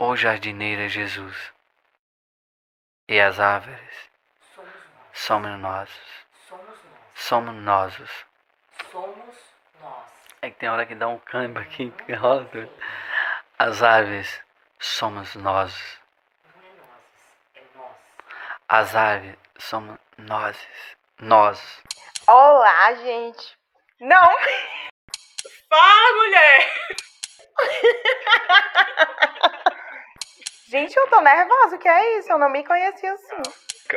Ó jardineiro é Jesus, e as árvores somos nós. Somos nós. Somos nós. É que tem hora que dá um câmbio aqui que roda. As árvores somos nós. Não é nós, é nós. As árvores somos nós. Nós. Olá, gente. Não. Fala, mulher! Gente, eu tô nervosa. O que é isso? Eu não me conhecia assim.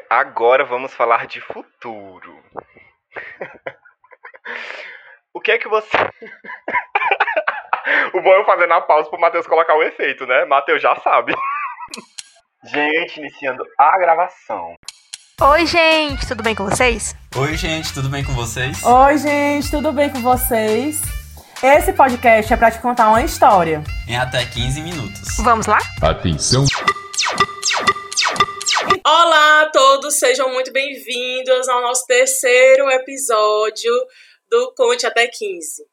Agora vamos falar de futuro. o que é que você. o bom é eu fazendo a pausa pro Matheus colocar o efeito, né? Matheus já sabe. Gente, iniciando a gravação. Oi, gente, tudo bem com vocês? Oi, gente, tudo bem com vocês? Oi, gente, tudo bem com vocês? Esse podcast é pra te contar uma história. Em até 15 minutos. Vamos lá? Atenção, Olá a todos, sejam muito bem-vindos ao nosso terceiro episódio do Conte Até 15.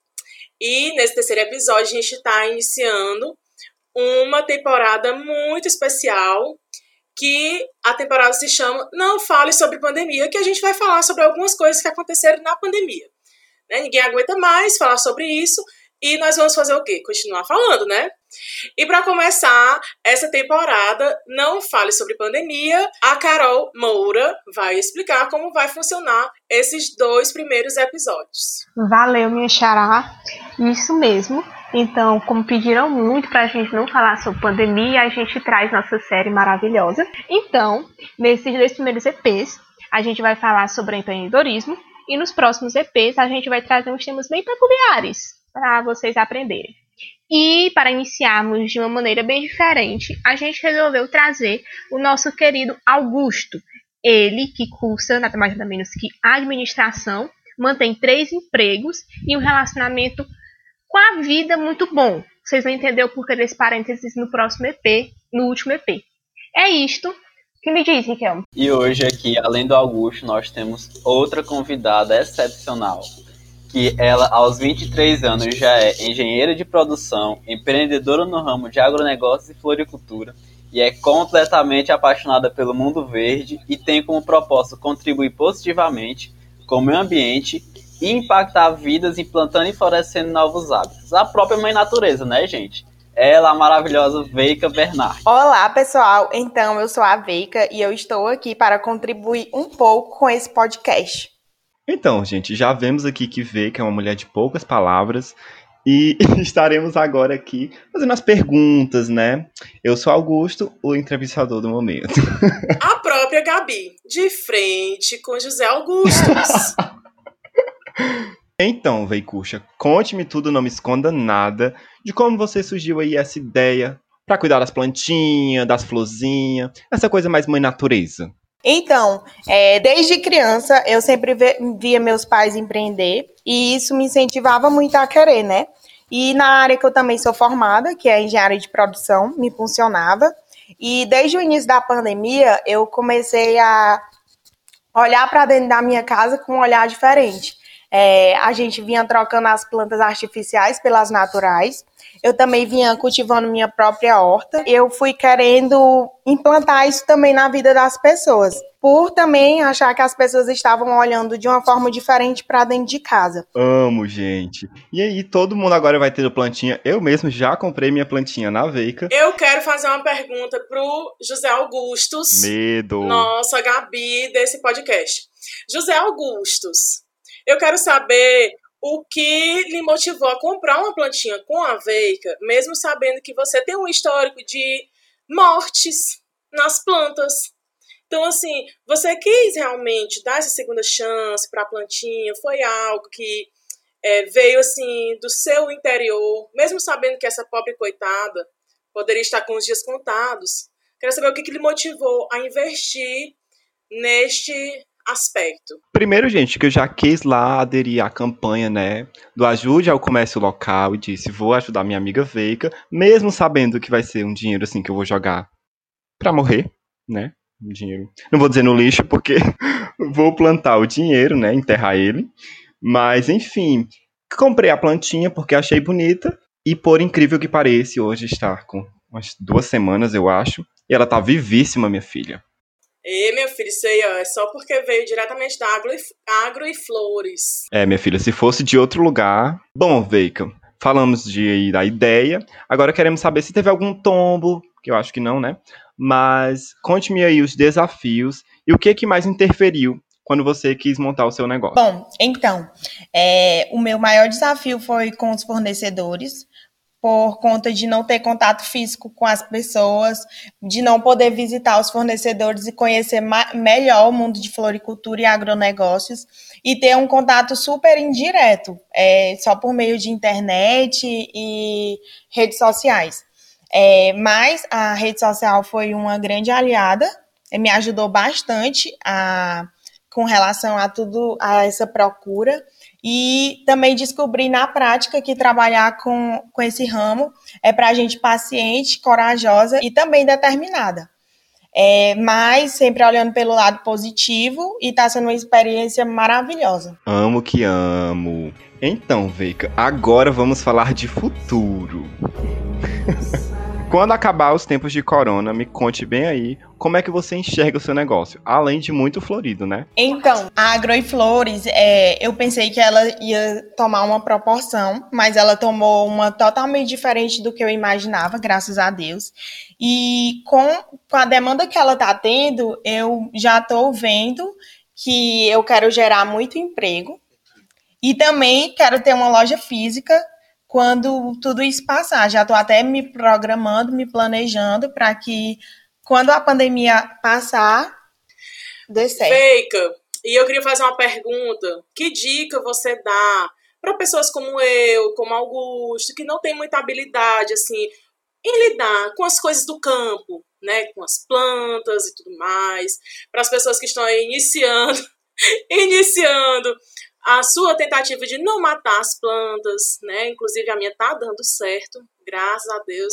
E nesse terceiro episódio a gente está iniciando uma temporada muito especial que a temporada se chama Não Fale Sobre Pandemia, que a gente vai falar sobre algumas coisas que aconteceram na pandemia. Né? Ninguém aguenta mais falar sobre isso e nós vamos fazer o quê? Continuar falando, né? E para começar essa temporada, não fale sobre pandemia, a Carol Moura vai explicar como vai funcionar esses dois primeiros episódios. Valeu, minha xará. Isso mesmo. Então, como pediram muito pra gente não falar sobre pandemia, a gente traz nossa série maravilhosa. Então, nesses dois primeiros EPs, a gente vai falar sobre empreendedorismo e nos próximos EPs a gente vai trazer uns temas bem peculiares para vocês aprenderem. E para iniciarmos de uma maneira bem diferente, a gente resolveu trazer o nosso querido Augusto. Ele que cursa nada mais nada menos que administração, mantém três empregos e um relacionamento com a vida muito bom. Vocês vão entender o porquê desse parênteses no próximo EP, no último EP. É isto. Que me diz, Riquelme? E hoje aqui, além do Augusto, nós temos outra convidada excepcional. Que ela, aos 23 anos, já é engenheira de produção, empreendedora no ramo de agronegócios e floricultura, e é completamente apaixonada pelo mundo verde e tem como propósito contribuir positivamente com o meio ambiente e impactar vidas implantando e florescendo novos hábitos. A própria mãe natureza, né, gente? Ela, a maravilhosa Veica Bernard. Olá, pessoal. Então, eu sou a Veica e eu estou aqui para contribuir um pouco com esse podcast. Então, gente, já vemos aqui que Vê que é uma mulher de poucas palavras e estaremos agora aqui fazendo as perguntas, né? Eu sou Augusto, o entrevistador do momento. A própria Gabi, de frente com José Augustus. Então, Veicuxa, conte-me tudo, não me esconda nada de como você surgiu aí essa ideia pra cuidar das plantinhas, das florzinhas, essa coisa mais mãe natureza. Então, é, desde criança, eu sempre via meus pais empreender e isso me incentivava muito a querer, né? E na área que eu também sou formada, que é engenharia de produção, me funcionava. E desde o início da pandemia, eu comecei a olhar para dentro da minha casa com um olhar diferente. É, a gente vinha trocando as plantas artificiais pelas naturais. Eu também vinha cultivando minha própria horta. Eu fui querendo implantar isso também na vida das pessoas, por também achar que as pessoas estavam olhando de uma forma diferente para dentro de casa. Amo, gente. E aí, todo mundo agora vai ter plantinha. Eu mesmo já comprei minha plantinha na Veica. Eu quero fazer uma pergunta pro José Augustus. Medo. Nossa, Gabi desse podcast. José Augustus, eu quero saber o que lhe motivou a comprar uma plantinha com a Veica, mesmo sabendo que você tem um histórico de mortes nas plantas. Então, assim, você quis realmente dar essa segunda chance para a plantinha? Foi algo que é, veio, assim, do seu interior, mesmo sabendo que essa pobre coitada poderia estar com os dias contados? Quero saber o que, que lhe motivou a investir neste aspecto. Primeiro, gente, que eu já quis lá aderir à campanha, né, do ajude ao comércio local e disse, vou ajudar minha amiga Veica, mesmo sabendo que vai ser um dinheiro, assim, que eu vou jogar pra morrer, né, um dinheiro. Não vou dizer no lixo, porque vou plantar o dinheiro, né, enterrar ele, mas, enfim, comprei a plantinha porque achei bonita e, por incrível que pareça, hoje está com umas duas semanas, eu acho. E ela tá vivíssima, minha filha. E, meu filho, isso aí, ó, é só porque veio diretamente da Agro e, Agro e Flores. É, minha filha, se fosse de outro lugar. Bom, Veica, falamos de, da ideia. Agora queremos saber se teve algum tombo, que eu acho que não, né? Mas conte-me aí os desafios e o que, que mais interferiu quando você quis montar o seu negócio. Bom, então, é, o meu maior desafio foi com os fornecedores, por conta de não ter contato físico com as pessoas, de não poder visitar os fornecedores e conhecer melhor o mundo de floricultura e agronegócios, e ter um contato super indireto, é, só por meio de internet e redes sociais. É, mas a rede social foi uma grande aliada, me ajudou bastante a, com relação a tudo, a essa procura. E também descobri na prática que trabalhar com, com esse ramo é para a gente paciente, corajosa e também determinada. É, mas sempre olhando pelo lado positivo e está sendo uma experiência maravilhosa. Amo que amo. Então, Veica, agora vamos falar de futuro. Quando acabar os tempos de corona, me conte bem aí como é que você enxerga o seu negócio, além de muito florido, né? Então, a Agro e Flores, é, eu pensei que ela ia tomar uma proporção, mas ela tomou uma totalmente diferente do que eu imaginava, graças a Deus. E com, com a demanda que ela está tendo, eu já estou vendo que eu quero gerar muito emprego e também quero ter uma loja física quando tudo isso passar. Já estou até me programando, me planejando para que quando a pandemia passar, dê certo. Feica, e eu queria fazer uma pergunta. Que dica você dá para pessoas como eu, como Augusto, que não tem muita habilidade assim em lidar com as coisas do campo, né, com as plantas e tudo mais, para as pessoas que estão aí iniciando, iniciando a sua tentativa de não matar as plantas, né? Inclusive a minha tá dando certo, graças a Deus.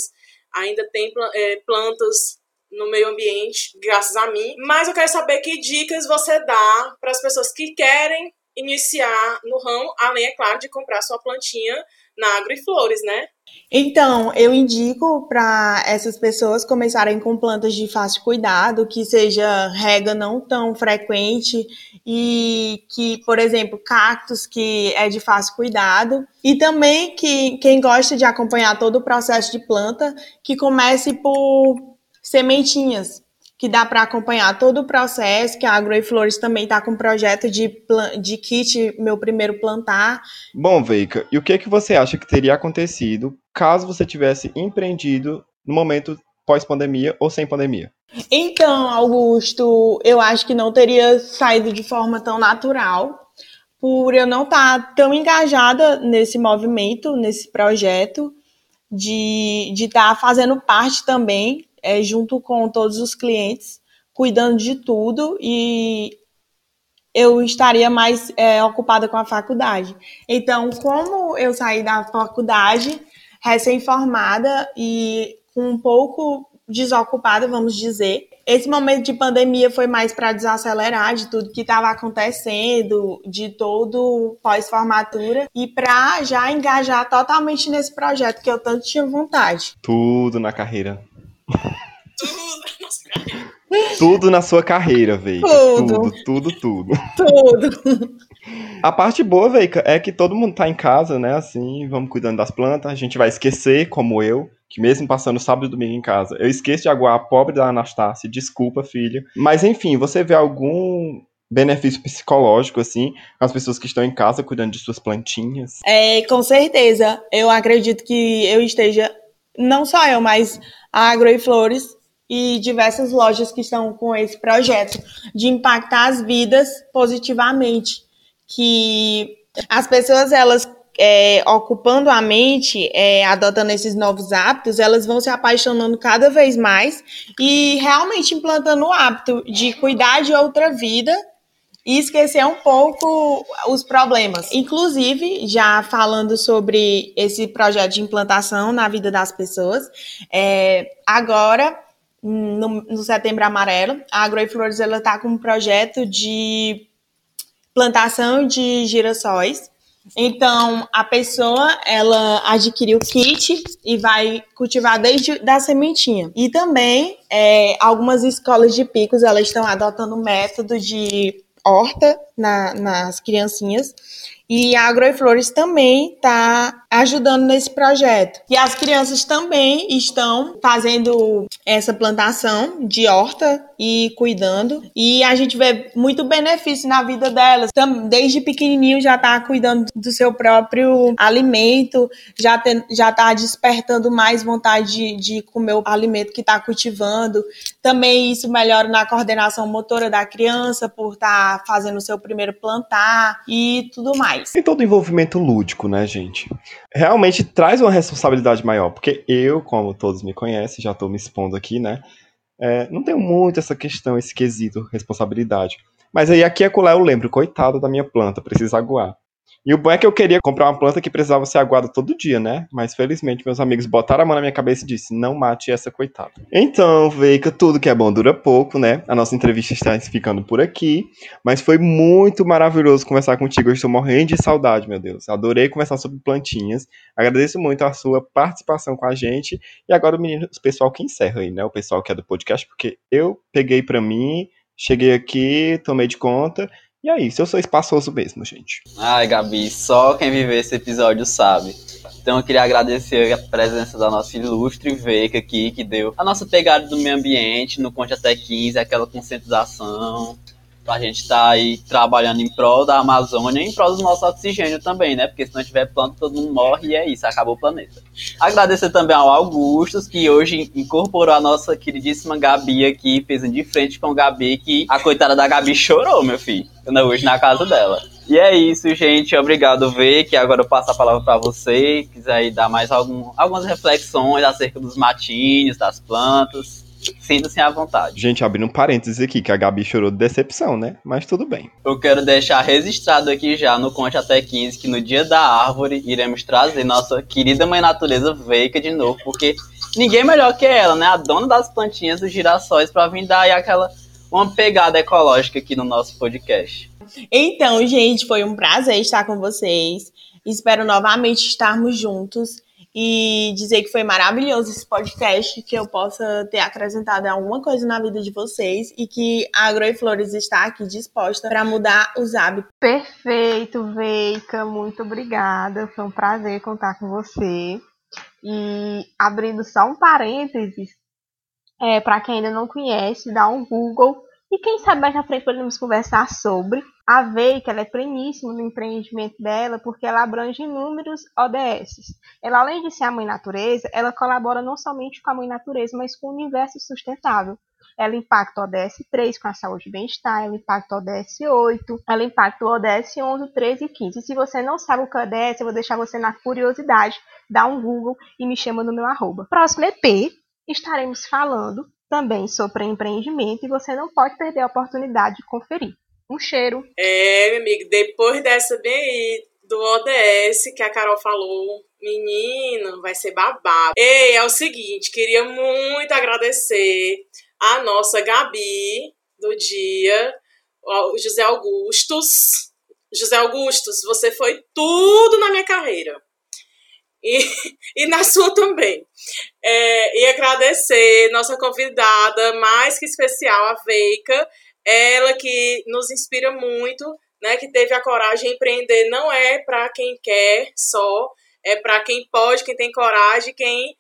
Ainda tem é, plantas no meio ambiente, graças a mim. Mas eu quero saber que dicas você dá para as pessoas que querem iniciar no ramo, além, é claro, de comprar sua plantinha na Agriflores, né? Então, eu indico para essas pessoas começarem com plantas de fácil cuidado, que seja rega não tão frequente e que, por exemplo, cactos que é de fácil cuidado. E também que quem gosta de acompanhar todo o processo de planta, que comece por sementinhas, que dá para acompanhar todo o processo, que a Flores também está com um projeto de, de kit Meu Primeiro Plantar. Bom, Veica, e o que, é que você acha que teria acontecido caso você tivesse empreendido no momento pós-pandemia ou sem pandemia? Então, Augusto, eu acho que não teria saído de forma tão natural, por eu não estar tá tão engajada nesse movimento, nesse projeto, de estar tá fazendo parte também é, junto com todos os clientes, cuidando de tudo e eu estaria mais é, ocupada com a faculdade. Então, como eu saí da faculdade recém-formada e um pouco desocupada, vamos dizer, esse momento de pandemia foi mais para desacelerar de tudo que estava acontecendo, de todo pós-formatura, e para já engajar totalmente nesse projeto que eu tanto tinha vontade. Tudo na carreira. Tudo na sua carreira, Veica. Tudo. Tudo, tudo, tudo. Tudo. A parte boa, Veica, é que todo mundo tá em casa, né? Assim, vamos cuidando das plantas. A gente vai esquecer, como eu, que mesmo passando sábado e domingo em casa, eu esqueço de aguar a pobre da Anastácia. Desculpa, filha. Mas enfim, você vê algum benefício psicológico, assim, com as pessoas que estão em casa cuidando de suas plantinhas? É, com certeza. Eu acredito que eu esteja, não só eu, mas Agro e Flores e diversas lojas que estão com esse projeto de impactar as vidas positivamente, que as pessoas elas é, ocupando a mente, é, adotando esses novos hábitos, elas vão se apaixonando cada vez mais e realmente implantando o hábito de cuidar de outra vida e esquecer um pouco os problemas. Inclusive, já falando sobre esse projeto de implantação na vida das pessoas, é, agora, no, no, Setembro Amarelo, a Agroiflores está com um projeto de plantação de girassóis Então, a pessoa, ela adquire o kit e vai cultivar desde da sementinha. E também, é, algumas escolas de picos, elas estão adotando método de horta na, nas criancinhas. E a Agroflores também está ajudando nesse projeto. E as crianças também estão fazendo essa plantação de horta e cuidando. E a gente vê muito benefício na vida delas. Desde pequenininho já está cuidando do seu próprio alimento, já, tem, já tá despertando mais vontade de, de comer o alimento que está cultivando. Também isso melhora na coordenação motora da criança por estar tá fazendo o seu primeiro plantar e tudo mais. Tem todo o envolvimento lúdico, né, gente? Realmente traz uma responsabilidade maior, porque eu, como todos me conhecem, já estou me expondo aqui, né? É, não tenho muito essa questão, esse quesito, responsabilidade. Mas aí aqui é acolá eu lembro, coitado da minha planta, precisa aguar. E o bom é que eu queria comprar uma planta que precisava ser aguada todo dia, né? Mas felizmente meus amigos botaram a mão na minha cabeça e disse: não mate essa coitada. Então, Veica, tudo que é bom dura pouco, né? A nossa entrevista está ficando por aqui. Mas foi muito maravilhoso conversar contigo. Eu estou morrendo de saudade, meu Deus. Adorei conversar sobre plantinhas. Agradeço muito a sua participação com a gente. E agora o menino, o pessoal que encerra aí, né? O pessoal que é do podcast, porque eu peguei para mim, cheguei aqui, tomei de conta. E é isso, eu sou espaçoso mesmo, gente. Ai, Gabi, só quem viveu esse episódio sabe. Então eu queria agradecer a presença da nossa ilustre Veica aqui, que deu a nossa pegada do meio ambiente no Conte Até 15, aquela conscientização, pra gente tá aí trabalhando em prol da Amazônia e em prol do nosso oxigênio também, né? Porque se não tiver planta, todo mundo morre e é isso, acabou o planeta. Agradecer também ao Augustus, que hoje incorporou a nossa queridíssima Gabi aqui, fez um de frente com o Gabi, que a coitada da Gabi chorou, meu filho, hoje na casa dela. E é isso, gente. Obrigado, Vê, que agora eu passo a palavra para você. Quiser aí dar mais algum, algumas reflexões acerca dos matinhos, das plantas. Sinta-se à vontade. Gente, abrindo um parênteses aqui, que a Gabi chorou de decepção, né? Mas tudo bem. Eu quero deixar registrado aqui já no Conte Até 15 que no dia da árvore iremos trazer nossa querida mãe natureza Veica de novo, porque ninguém melhor que ela, né? A dona das plantinhas dos girassóis, para vir dar aí aquela uma pegada ecológica aqui no nosso podcast. Então, gente, foi um prazer estar com vocês. Espero novamente estarmos juntos e dizer que foi maravilhoso esse podcast, que eu possa ter acrescentado alguma coisa na vida de vocês e que a Agro e Flores está aqui disposta para mudar os hábitos. Perfeito, Veica, muito obrigada. Foi um prazer contar com você. E abrindo só um parênteses, é, para quem ainda não conhece, dá um Google e quem sabe mais na frente podemos conversar sobre a Veica, ela é pleníssima no empreendimento dela porque ela abrange inúmeros ODS. Ela, além de ser a mãe natureza, ela colabora não somente com a mãe natureza, mas com o universo sustentável. Ela impacta o ODS 3 com a saúde e bem-estar, ela impacta o ODS 8, ela impacta o ODS 11, 13 e 15. E se você não sabe o que é ODS, eu vou deixar você na curiosidade, dá um Google e me chama no meu arroba. Próximo EP, estaremos falando também sobre empreendimento e você não pode perder a oportunidade de conferir. Um cheiro. É, meu amigo, depois dessa aí, do ODS que a Carol falou, menino, vai ser babado. Ei, é o seguinte, queria muito agradecer a nossa Gabi do dia, o José Augustus. José Augustus, você foi tudo na minha carreira. E, e na sua também. É, e agradecer nossa convidada mais que especial, a Veica, ela que nos inspira muito, né, que teve a coragem de empreender, não é para quem quer só, é para quem pode, quem tem coragem, quem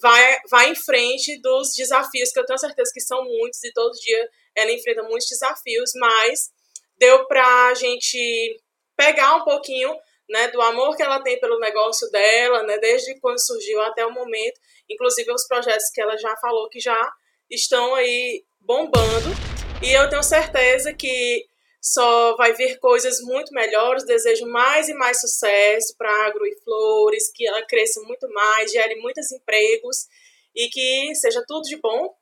vai, vai em frente dos desafios, que eu tenho certeza que são muitos, e todo dia ela enfrenta muitos desafios, mas deu para a gente pegar um pouquinho né, do amor que ela tem pelo negócio dela, né, desde quando surgiu até o momento, inclusive os projetos que ela já falou que já estão aí bombando. E eu tenho certeza que só vai vir coisas muito melhores. Desejo mais e mais sucesso para Agro e Flores, que ela cresça muito mais, gere muitos empregos e que seja tudo de bom.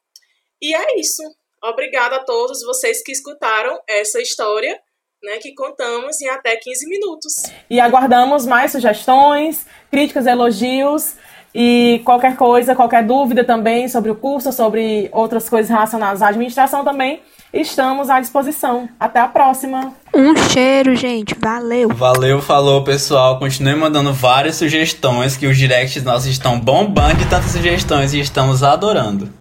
E é isso. Obrigada a todos vocês que escutaram essa história. Né, que contamos em até 15 minutos. E aguardamos mais sugestões, críticas, elogios E qualquer coisa, qualquer dúvida também sobre o curso, sobre outras coisas relacionadas à administração também, estamos à disposição. Até a próxima! Um cheiro, gente. Valeu! Valeu, falou, pessoal. Continue mandando várias sugestões, que os directs nossos estão bombando de tantas sugestões e estamos adorando.